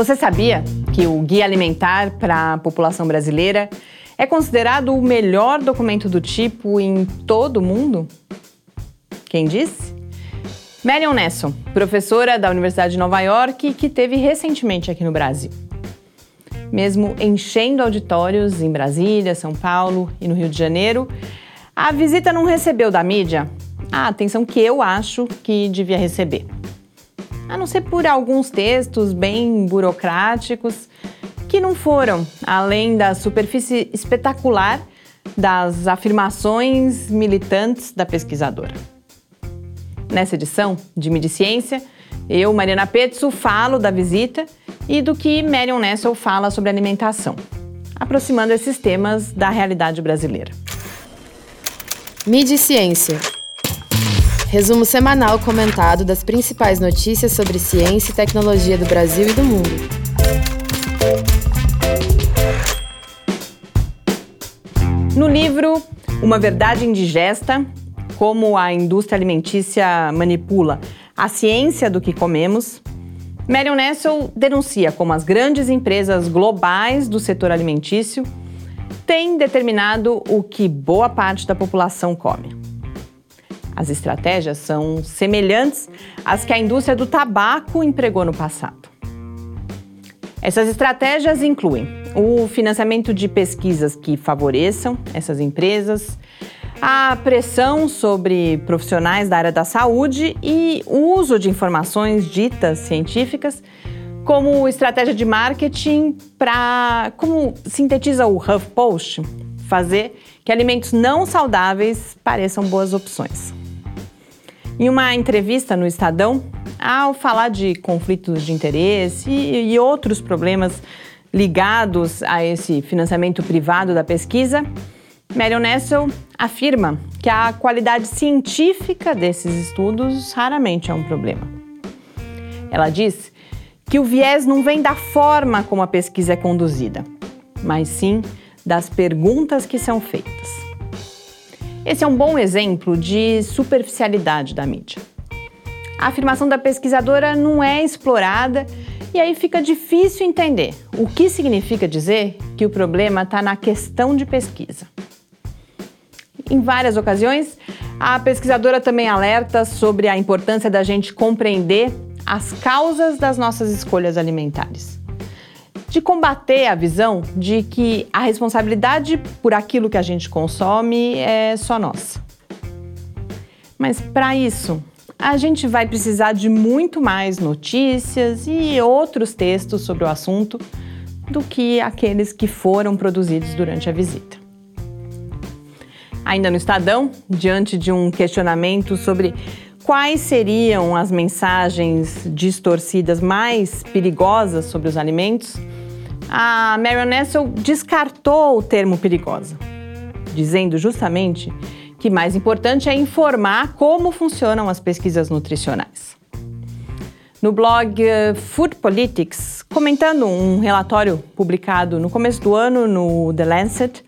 Você sabia que o Guia Alimentar para a População Brasileira é considerado o melhor documento do tipo em todo o mundo? Quem disse? Marion Nesson, professora da Universidade de Nova York, que teve recentemente aqui no Brasil. Mesmo enchendo auditórios em Brasília, São Paulo e no Rio de Janeiro, a visita não recebeu da mídia a atenção que eu acho que devia receber a não ser por alguns textos bem burocráticos que não foram além da superfície espetacular das afirmações militantes da pesquisadora. Nessa edição de Mediciência, eu, Mariana Petzo, falo da visita e do que Marion Nessel fala sobre alimentação, aproximando esses temas da realidade brasileira. Mediciência Resumo semanal comentado das principais notícias sobre ciência e tecnologia do Brasil e do mundo. No livro Uma Verdade Indigesta: Como a Indústria Alimentícia Manipula a Ciência do que Comemos, Marion Nessel denuncia como as grandes empresas globais do setor alimentício têm determinado o que boa parte da população come. As estratégias são semelhantes às que a indústria do tabaco empregou no passado. Essas estratégias incluem o financiamento de pesquisas que favoreçam essas empresas, a pressão sobre profissionais da área da saúde e o uso de informações ditas científicas como estratégia de marketing para, como sintetiza o HuffPost, fazer que alimentos não saudáveis pareçam boas opções. Em uma entrevista no Estadão, ao falar de conflitos de interesse e, e outros problemas ligados a esse financiamento privado da pesquisa, Marion Nessel afirma que a qualidade científica desses estudos raramente é um problema. Ela diz que o viés não vem da forma como a pesquisa é conduzida, mas sim das perguntas que são feitas. Esse é um bom exemplo de superficialidade da mídia. A afirmação da pesquisadora não é explorada e aí fica difícil entender o que significa dizer que o problema está na questão de pesquisa. Em várias ocasiões, a pesquisadora também alerta sobre a importância da gente compreender as causas das nossas escolhas alimentares de combater a visão de que a responsabilidade por aquilo que a gente consome é só nossa. Mas para isso, a gente vai precisar de muito mais notícias e outros textos sobre o assunto do que aqueles que foram produzidos durante a visita. Ainda no Estadão, diante de um questionamento sobre quais seriam as mensagens distorcidas mais perigosas sobre os alimentos, a Marion Nessel descartou o termo perigosa, dizendo justamente que mais importante é informar como funcionam as pesquisas nutricionais. No blog eh, Food Politics, comentando um relatório publicado no começo do ano no The Lancet,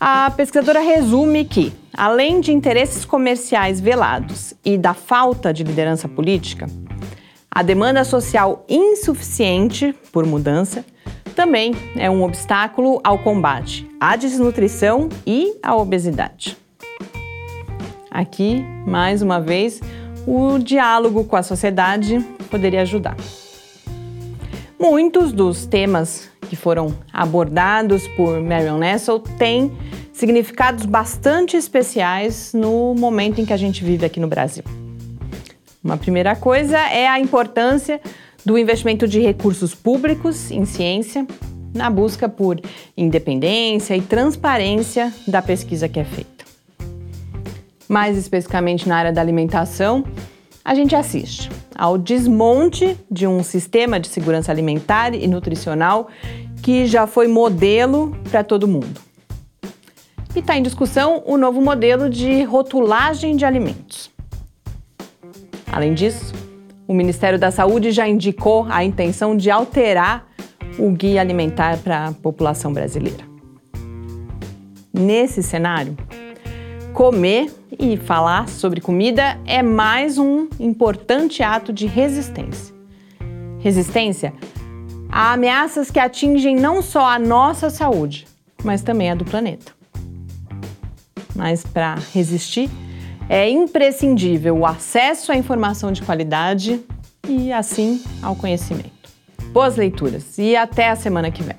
a pesquisadora resume que, além de interesses comerciais velados e da falta de liderança política, a demanda social insuficiente por mudança também é um obstáculo ao combate à desnutrição e à obesidade. Aqui, mais uma vez, o diálogo com a sociedade poderia ajudar. Muitos dos temas que foram abordados por Marion Nessel têm significados bastante especiais no momento em que a gente vive aqui no Brasil. Uma primeira coisa é a importância do investimento de recursos públicos em ciência, na busca por independência e transparência da pesquisa que é feita. Mais especificamente na área da alimentação, a gente assiste ao desmonte de um sistema de segurança alimentar e nutricional que já foi modelo para todo mundo. E está em discussão o novo modelo de rotulagem de alimentos. Além disso, o Ministério da Saúde já indicou a intenção de alterar o guia alimentar para a população brasileira. Nesse cenário, comer e falar sobre comida é mais um importante ato de resistência. Resistência Há ameaças que atingem não só a nossa saúde, mas também a do planeta. Mas para resistir, é imprescindível o acesso à informação de qualidade e, assim, ao conhecimento. Boas leituras e até a semana que vem.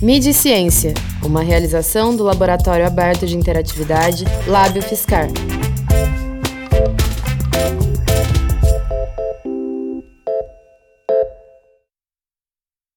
Mídia Ciência, uma realização do Laboratório Aberto de Interatividade Lábio Fiscar.